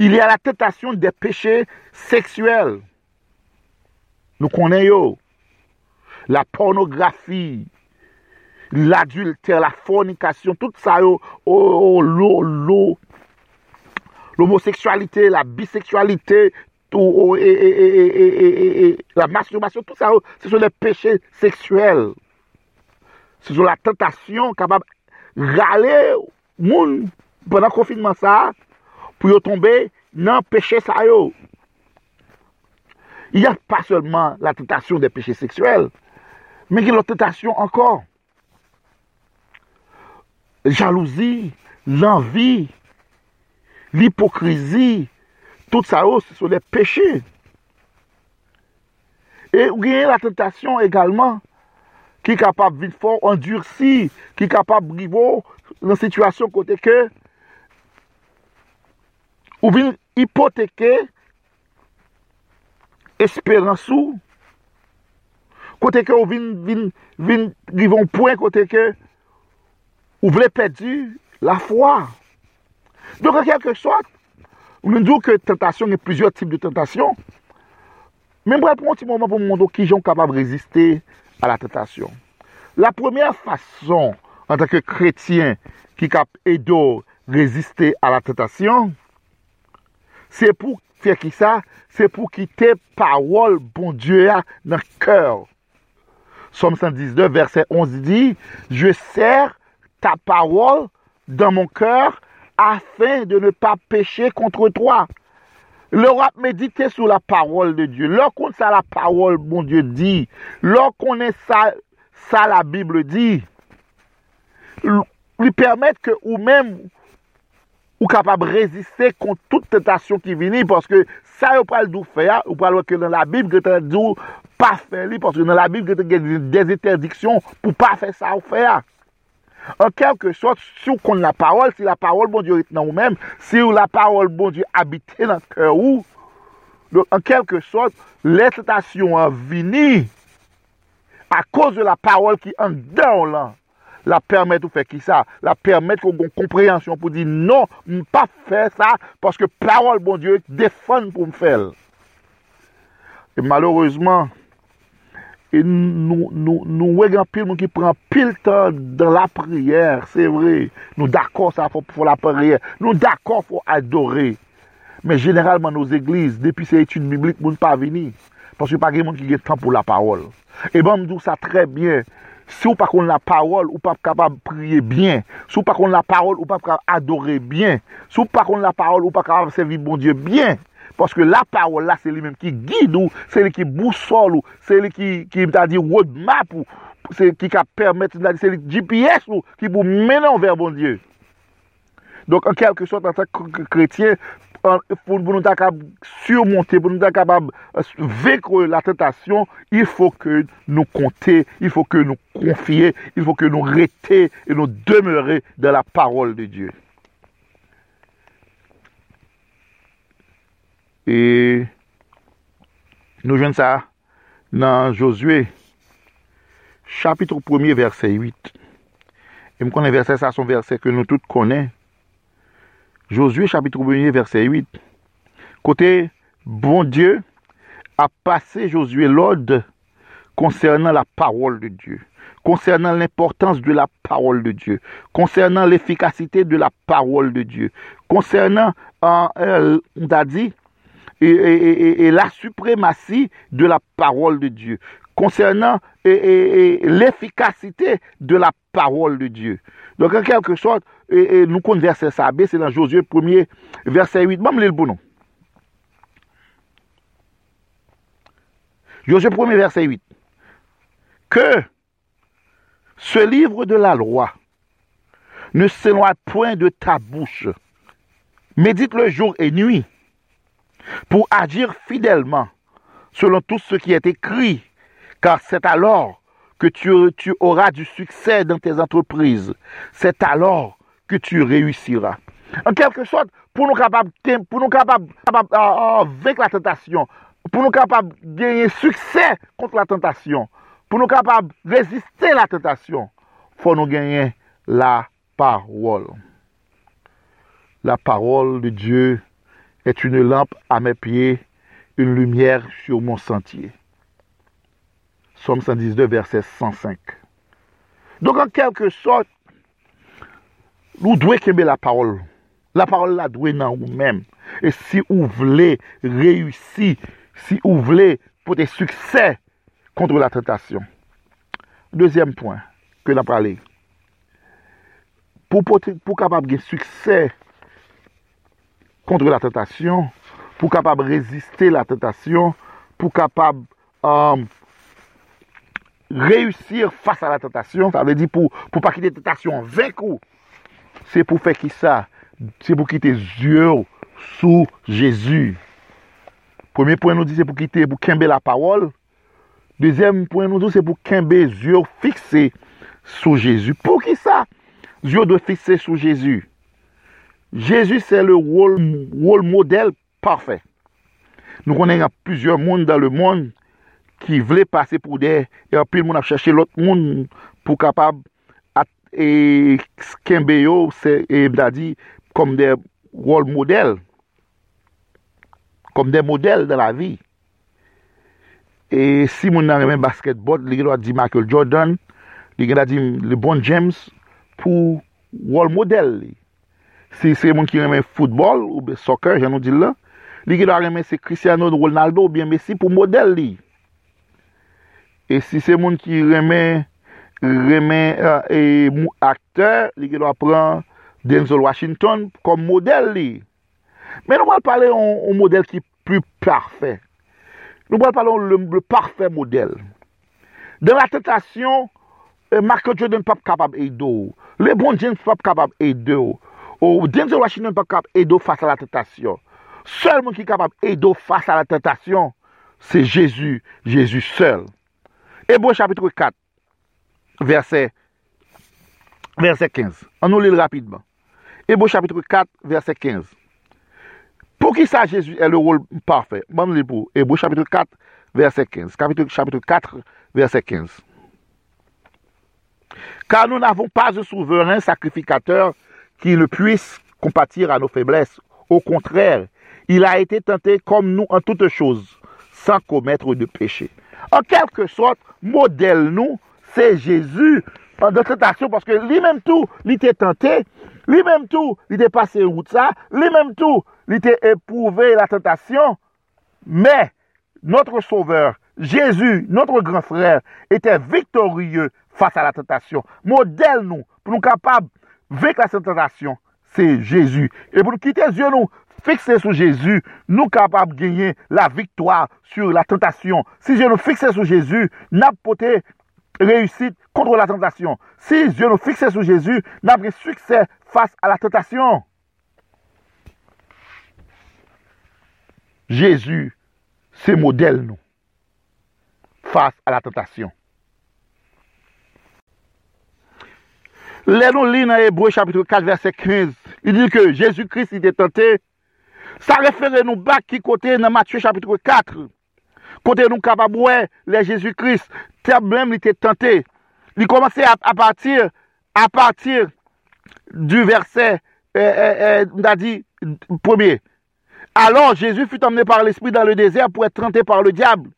[SPEAKER 1] Il y a la tentasyon de peche seksuel. Nou konen yo. La pornografi, l'adultère, la fornication, tout ça, yo, oh, oh, l'homosexualité, la bisexualité, tout, oh, et, et, et, la masturbation, tout ça, oh, ce sont les péchés sexuels. Ce sont la tentation capable de râler moun pendant le confinement ça, pour tomber dans le péché ça. Yo. Il n'y a pas seulement la tentation des péchés sexuels, mais il y a la tentation encore. jalouzi, l'envi, l'hipokrizi, tout sa yo oh, se sou de peche. E ou genye la tentasyon egalman ki kapab vin for endursi, ki kapab brivo nan situasyon kote ke ou vin hipoteke esperansou kote ke ou vin, vin, vin rivon pouen kote ke ou vle pedi la fwa. Donk an kelke sot, ou nou djou ke tentasyon, yon plizyo tip de tentasyon, men brel pou moun ti mouman pou moun do ki jon kapab reziste a la tentasyon. La premiè fason an tanke kretien ki kap edo reziste a la tentasyon, se pou fè ki sa, se pou ki te pawol bon Diyo ya nan kèr. Somme 119, verset 11 di, je ser ta pawol dan mon kèr afin de ne pa peche kontre toa. Le rap medite sou la pawol de Diyo. Lò kon sa la pawol bon Diyo di, lò konen sa la Bible di, li permette ke ou men ou kapab reziste kont tout tentasyon ki vini, paske sa yo pral dou fè ya, ou pral wè ke nan la Bible gete dou pa fè li, paske nan la Bible gen des interdiksyon pou pa fè sa ou ya. En kelke sot, si ou kon la parol, si la parol bon Diyo rit nan ou men, si ou la parol bon Diyo habite nan kè ou, en kelke sot, l'estasyon an vini, a koz de la parol ki an den ou lan, la permèt ou fè ki sa, la permèt kon kon komprehensyon pou di, non, m pa fè sa, paske parol bon Diyo defon pou m fèl. Et malheureusement, E nou, nou, nou wèk an pil moun ki pran pil tan dan la priyer, se vre. Nou d'akor sa fò pou la priyer. Nou d'akor fò adore. Men generalman nou zeglise, depi se etude biblik, moun pa vini. Pansè pa gen moun ki gen tan pou la parol. E ban mdou sa tre bien. Si ou pa kon la parol, ou pa kapab priye bien. Si ou pa kon la parol, ou pa kapab adore bien. Si ou pa kon la parol, ou pa kapab sevi bon Diyo bien. La parol la, se li menm ki guide ou, se li ki bousol ou, se li ki mta di road map ou, se li ki ka permette, se li GPS ou, ki pou menon ver bon Diyo. Donk an kelke sot an sa kretien, pou nou ta kab surmonte, pou nou ta kab vekre la tentasyon, il fò ke nou konte, il fò ke nou konfye, il fò ke nou rete, et nou demere de la parol de Diyo. E nou jwen sa nan Josue chapitre 1 verset 8. E m konen verset sa son verset ke nou tout konen. Josue chapitre 1 verset 8. Kote bon Diyo a pase Josue l'ode konsernan la parol de Diyo. concernant l'importance de la parole de Dieu, concernant l'efficacité de la parole de Dieu, concernant, euh, euh, on a dit, et, la suprématie de la parole de Dieu, concernant l'efficacité de la parole de Dieu. Donc, en quelque sorte, nous verset ça, c'est dans Josué 1er, verset 8. Bon, le bon Josué 1er, verset 8. Que ce livre de la loi ne s'éloigne point de ta bouche. Médite le jour et nuit pour agir fidèlement selon tout ce qui est écrit, car c'est alors que tu, auras du succès dans tes entreprises. C'est alors que tu réussiras. En quelque sorte, pour nous capables, pour nous capables, avec la tentation, pour nous capables de gagner succès contre la tentation, pour nous capables de résister à la tentation, faut nous gagner la parole. La parole de Dieu est une lampe à mes pieds, une lumière sur mon sentier. Somme 119, verset 105. Donc en quelque sorte, nous devons aimer la parole. La parole la doit dans nous-mêmes. Et si vous voulez réussir, si vous voulez pour des succès contre la tentation. Deuxième point que nous parlé. Pour, pour, pour capable de succès contre la tentation, pour capable résister la tentation, pour capable euh, réussir face à la tentation, ça veut dire pour pour pas quitter la tentation vaincu. C'est pour faire qui ça? C'est pour quitter yeux sous Jésus. Premier point nous dit c'est pour quitter pour la parole. Dezem poen nou dou se pou kenbe zyo fikse sou Jezu. Pou ki sa? Zyo de fikse sou Jezu. Jésus c'est le rôle, rôle modèle parfait. Nou konen yon plusieurs moun dan le moun ki vle pase pou de, yon pil moun ap chache lot moun pou kapab at, e skembe yo, se, e mda di, kom de rol model, kom de model de la vi. E si moun nan remen basketbot, li gen do a di Michael Jordan, li gen do a di LeBron James, pou rol model li. Si se moun ki remen football ou be soccer, jan nou di la, li ki da remen se Cristiano Ronaldo ou bien Messi pou model li. E si se moun ki remen remen uh, e mou akter, li ki da pran Denzel Washington kom model li. Men nou wal pale yon model ki pli parfè. Nou wal pale yon le parfè model. De la tentasyon, eh, Marco Jordan pap kapab e do. Le bon James pap kapab e do. Ou Denzel Washington pa kap edo fasa la tentasyon. Sèlman ki kapap edo fasa la tentasyon, se Jésus, Jésus sèl. Ebo chapitre 4, verset, verset 15. An nou lè rapidman. Ebo chapitre 4, verset 15. Pou ki sa Jésus e le rôle parfait? Ban nou lè pou. Ebo chapitre 4, verset 15. Chapitre, chapitre 4, verset 15. Kan nou n'avon pas de souverain sakrifikateur, qui ne puisse compatir à nos faiblesses. Au contraire, il a été tenté comme nous en toutes choses, sans commettre de péché. En quelque sorte, modèle nous, c'est Jésus en de tentation, parce que lui-même tout, il était tenté, lui-même tout, il était passé route ça, lui-même tout, il était éprouvé la tentation, mais notre sauveur, Jésus, notre grand frère, était victorieux face à la tentation. Modèle nous, pour nous capables vaincre la tentation, c'est Jésus. Et pour quitter les yeux, nous fixer sur Jésus, nous capables de gagner la victoire sur la tentation. Si je nous fixer sur Jésus, n'a pas réussite contre la tentation. Si je nous fixer sur Jésus, n'a pas succès face à la tentation. Jésus, c'est modèle face à la tentation. Nous lisons dans Hébreu chapitre 4 verset 15. Il dit que Jésus-Christ était tenté. Ça réfère nous bas qui côté dans Matthieu chapitre 4. Côté nous capable les Jésus-Christ, même il était tenté. Il commençait à, partir à partir du verset euh, euh, euh, a. Alors Jésus fut emmené par l'Esprit dans le désert pour être tenté par le diable.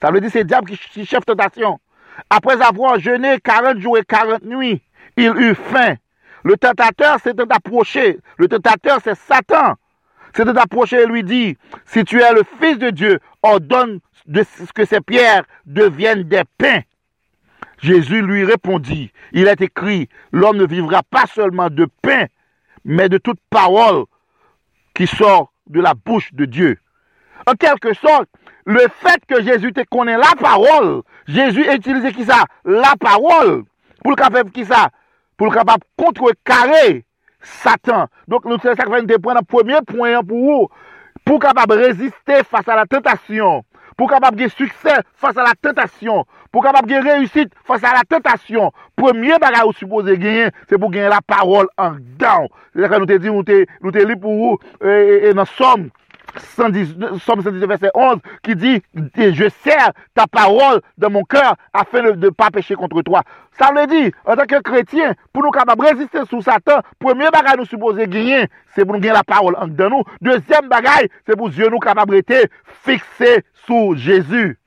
[SPEAKER 1] Ça veut dire c'est le diable qui chef tentation. Après avoir jeûné 40 jours et 40 nuits, il eut faim. Le tentateur s'était approché. Le tentateur, c'est Satan. S'était approché et lui dit, si tu es le Fils de Dieu, ordonne de que ces pierres deviennent des pains. Jésus lui répondit, il est écrit, l'homme ne vivra pas seulement de pain, mais de toute parole qui sort de la bouche de Dieu. En quelque sorte, le fait que Jésus te connaît la parole, Jésus a utilisé qui ça? La parole. Pour le capable qui ça? pou l kapap kontre kare Satan. Donk nou se sakvan te pren nan pwemye pwen pou ou, pou kapap reziste fasa la tentasyon. pou kapap ge suksè fasa la tentasyon, pou kapap ge reyusit fasa la tentasyon, premye bagay ou suppose genyen, se pou genyen la parol an dan, se la ka nou te di, nou te, nou te li pou ou, e, e, e nan som, 110, Somme 119, verset 11, qui dit, je sers ta parole dans mon cœur afin de ne pas pécher contre toi. Ça veut dire, en tant que chrétien, pour nous capables résister sous Satan, premier bagage nous supposons gagner, c'est pour nous gagner la parole en dedans nous. Deuxième bagage, c'est pour nous capables de fixer sous Jésus.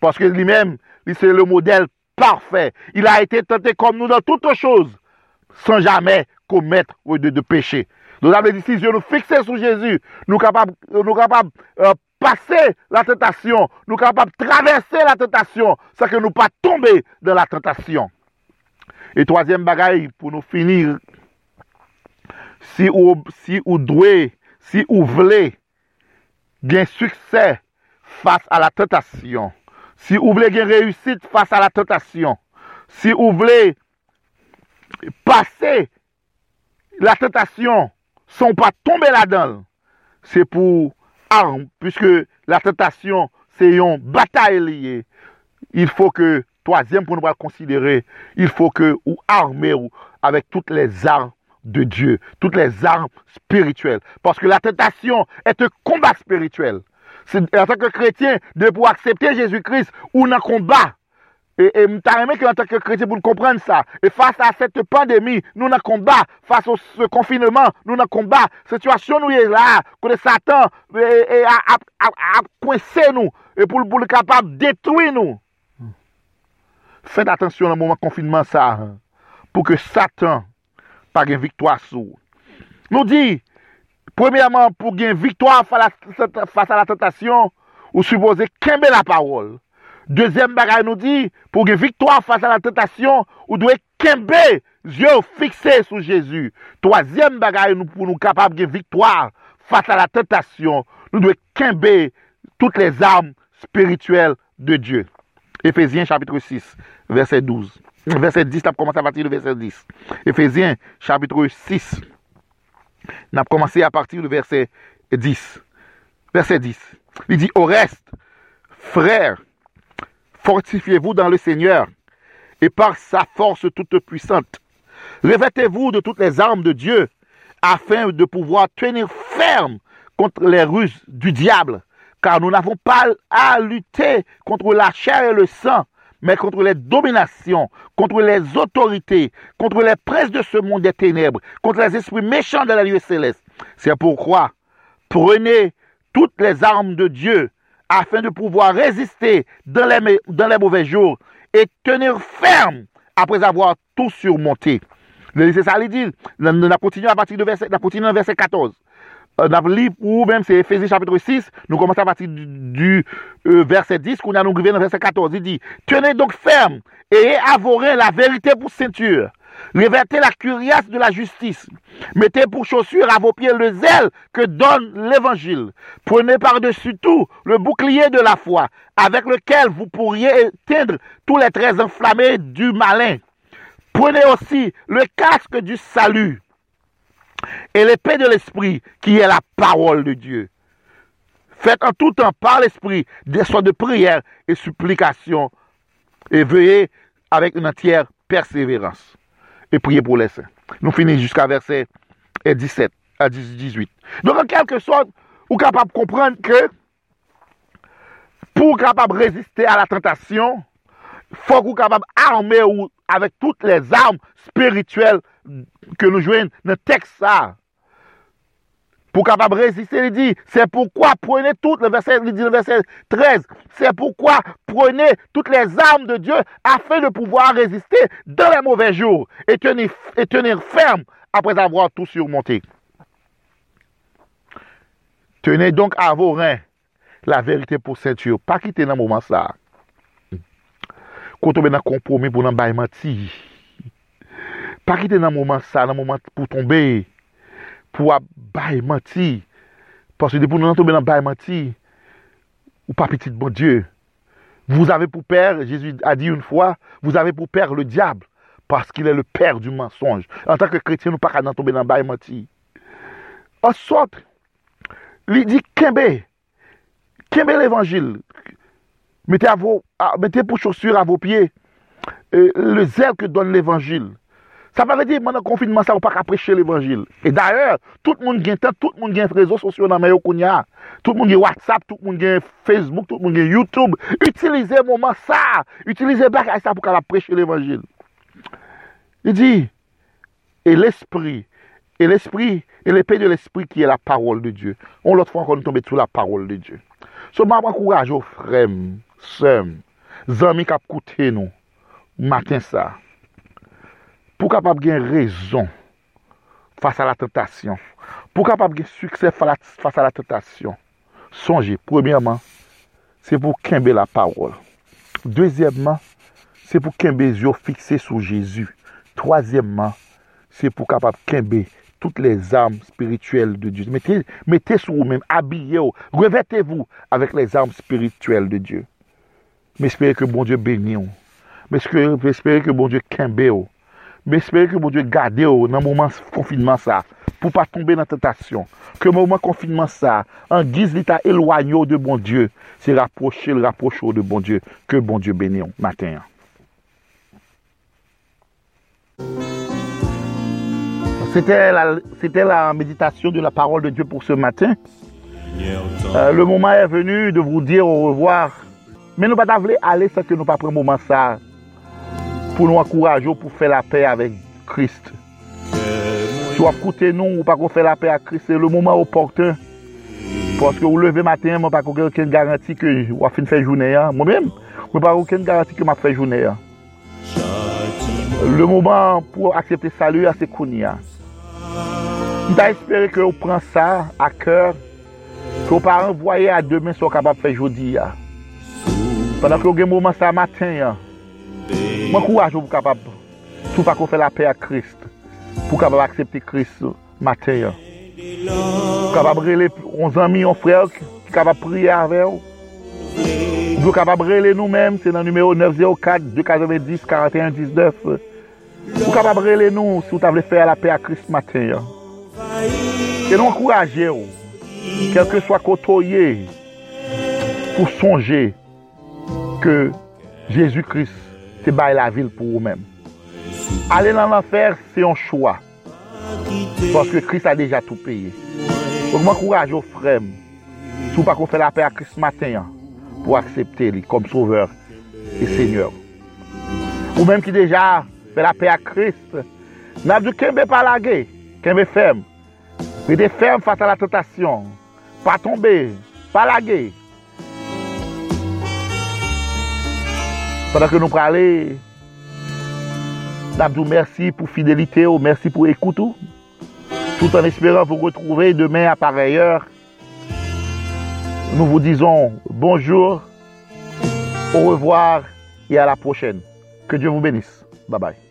[SPEAKER 1] Parce que lui-même, c'est le modèle parfait. Il a été tenté comme nous dans toutes choses, sans jamais commettre de, de péché. Nous avons dit, si Dieu nous fixer sur Jésus, nous capables, nous capables euh, passer la tentation, nous capables traverser la tentation, sans que nous pas tomber dans la tentation. Et troisième bagaille, pour nous finir, si ou, si ou si ou voulez, succès face à la tentation, si vous voulez gain réussite face à la tentation, si vous voulez passer la tentation sont pas tombés là-dedans, c'est pour arme, puisque la tentation, c'est une bataille liée. il faut que, troisième pour nous considérer, il faut que ou armer ou avec toutes les armes de Dieu, toutes les armes spirituelles. Parce que la tentation est un combat spirituel. C'est en tant que chrétien de pouvoir accepter Jésus-Christ ou un combat. E, e mta reme ki an tanke kreti pou nou komprende sa. E fasa a sete pandemi, nou nan komba. Fasa o se konfinement, nou nan komba. Situasyon nou ye la, kone satan, e, e ap kwense nou. E pou l kapab detwi nou. Hmm. Fèd atensyon nan mouman konfinman sa. Hein, pou ke satan pa gen viktwa sou. Nou di, premiyaman pou gen viktwa fasa la tentasyon, ou supose kembe la parol. Deuxième bagage nous dit, pour gagner victoire face à la tentation, ou doit qu'aimer yeux fixés sur Jésus. Troisième bagage nous, pour nous capables de victoire face à la tentation, nous devons qu'aimer toutes les armes spirituelles de Dieu. Éphésiens chapitre 6, verset 12. Verset 10, on commencé à partir du verset 10. Éphésiens chapitre 6, on a commencé à partir du verset 10. Verset 10. Il dit, au reste, frères, fortifiez-vous dans le Seigneur et par sa force toute puissante. Revêtez-vous de toutes les armes de Dieu afin de pouvoir tenir ferme contre les ruses du diable. Car nous n'avons pas à lutter contre la chair et le sang, mais contre les dominations, contre les autorités, contre les princes de ce monde des ténèbres, contre les esprits méchants de la lieu céleste. C'est pourquoi prenez toutes les armes de Dieu afin de pouvoir résister dans les, dans les mauvais jours et tenir ferme après avoir tout surmonté. C'est ça, il dit. On a continué à partir de verset, verset 14. On a lu ou même c'est Ephésiens chapitre 6, nous commençons à partir du, euh, verset 10, qu'on a nous dans verset 14. Il dit, tenez donc ferme et avorez la vérité pour ceinture. Revêtez la cuirasse de la justice. Mettez pour chaussure à vos pieds le zèle que donne l'évangile. Prenez par-dessus tout le bouclier de la foi, avec lequel vous pourriez éteindre tous les traits enflammés du malin. Prenez aussi le casque du salut et l'épée de l'esprit, qui est la parole de Dieu. Faites en tout temps par l'esprit des sortes de prières et supplications et veuillez avec une entière persévérance et priez pour les saints. Nous finissons jusqu'à verset 17 à 18. Donc en quelque sorte, vous êtes capable de comprendre que pour capable de résister à la tentation, faut que vous capable d'armer avec toutes les armes spirituelles que nous jouons dans le texte ça. Pour capable résister, il dit, c'est pourquoi prenez toutes, le verset, il dit le verset 13, c'est pourquoi prenez toutes les armes de Dieu afin de pouvoir résister dans les mauvais jours et tenir, et tenir ferme après avoir tout surmonté. Tenez donc à vos reins la vérité pour ceinture. Pas quitter dans le moment ça. Quand on est dans compromis pour menti. Pas quitter dans le moment ça, dans le moment pour tomber, pour bay menti. Parce que depuis nous tomber dans bay menti, ou pas petit bon Dieu. Vous avez pour père, Jésus a dit une fois, vous avez pour père le diable, parce qu'il est le père du mensonge. En tant que chrétien, nous pas qu'à tomber dans bay menti. En sorte, il dit Kembe, Kembe l'évangile. Mettez, mettez pour chaussures à vos pieds euh, le zèle que donne l'évangile. Sa pa ve di, man an konfinman sa ou pa ka preche l'Evangil. E d'ayor, tout moun gen ten, tout moun gen rezo sosyo nan mayo koun ya. Tout moun gen WhatsApp, tout moun gen Facebook, tout moun gen YouTube. Utilize mouman sa. Utilize bak a sa pou ka la preche l'Evangil. Il dit, et l'esprit, et l'esprit, et l'épée de l'esprit qui est la parole de Dieu. On l'autre fois encore nous tomber sous la parole de Dieu. So m'a encourage aux frères, sœurs, amis qui nous, matin ça. Pour capable gagner raison face à la tentation, pour capable gagner succès fa- la- face à la tentation, songez, premièrement, c'est pour quimber la parole. Deuxièmement, c'est pour quimber les yeux fixés sur Jésus. Troisièmement, c'est pour capable quimber toutes les armes spirituelles de Dieu. Mettez, mettez sur vous-même, habillez-vous, revêtez-vous avec les armes spirituelles de Dieu. Mais espérez que bon Dieu bénisse. vous. Mais espérez, mais espérez que bon Dieu quimbe. Mais espérez que bon Dieu garde dans le moment de confinement ça. pour pas tomber dans la tentation. Que moment confinement ça, en guise l'état éloigné de bon Dieu, c'est rapprocher le rapprocher de bon Dieu. Que bon Dieu bénisse matin. C'était la, la méditation de la parole de Dieu pour ce matin. Euh, le moment est venu de vous dire au revoir. Mais nous ne pas aller sans que nous pas prendre un moment ça pou nou akouraj yo pou fè la pè avèk Krist. Sou ap koute nou ou pa kon fè la pè ak Krist, se le mouman oporten. Paske ou leve maten, mwen pa kon gen ken garanti ke wap fin fè jounè ya. Mwen mèm, mwen pa kon ken garanti ke map fè jounè ya. Le mouman pou aksepte salu ya, se kouni ya. Mta espere ke ou pran sa a kèr, ke ou pa renvoye a demen sou kapap fè joudi ya. Panan ke ou gen mouman sa maten ya, Mwen kouaj ou pou kapab, sou pa kon fè la pè a Krist, pou kapab aksepte Krist mater. Pou kapab rele, on zami, on frèl, ki kapab priye avè ou. Jou kapab rele nou men, se nan numero 904-290-4119. Jou kapab rele nou, si ou ta vle fè la pè a Krist mater. E nou akouraje ou, kelke swa koto ye, pou sonje ke Jésus Christ c'est la ville pour vous-même. Aller dans l'enfer, c'est un choix. Parce que Christ a déjà tout payé. Si vous pas qu'on fait la paix à Christ matin, hein, pour accepter comme sauveur et Seigneur. Ou même qui déjà fait la paix à Christ, n'a dit qu'un pas laguer, qu'un ferme. Restez ferme face à la tentation. Pas tomber, pas Pendant que nous parlons, nous merci pour fidélité, merci pour écoute, ou. tout en espérant vous retrouver demain à pareille heure. Nous vous disons bonjour, au revoir et à la prochaine. Que Dieu vous bénisse. Bye bye.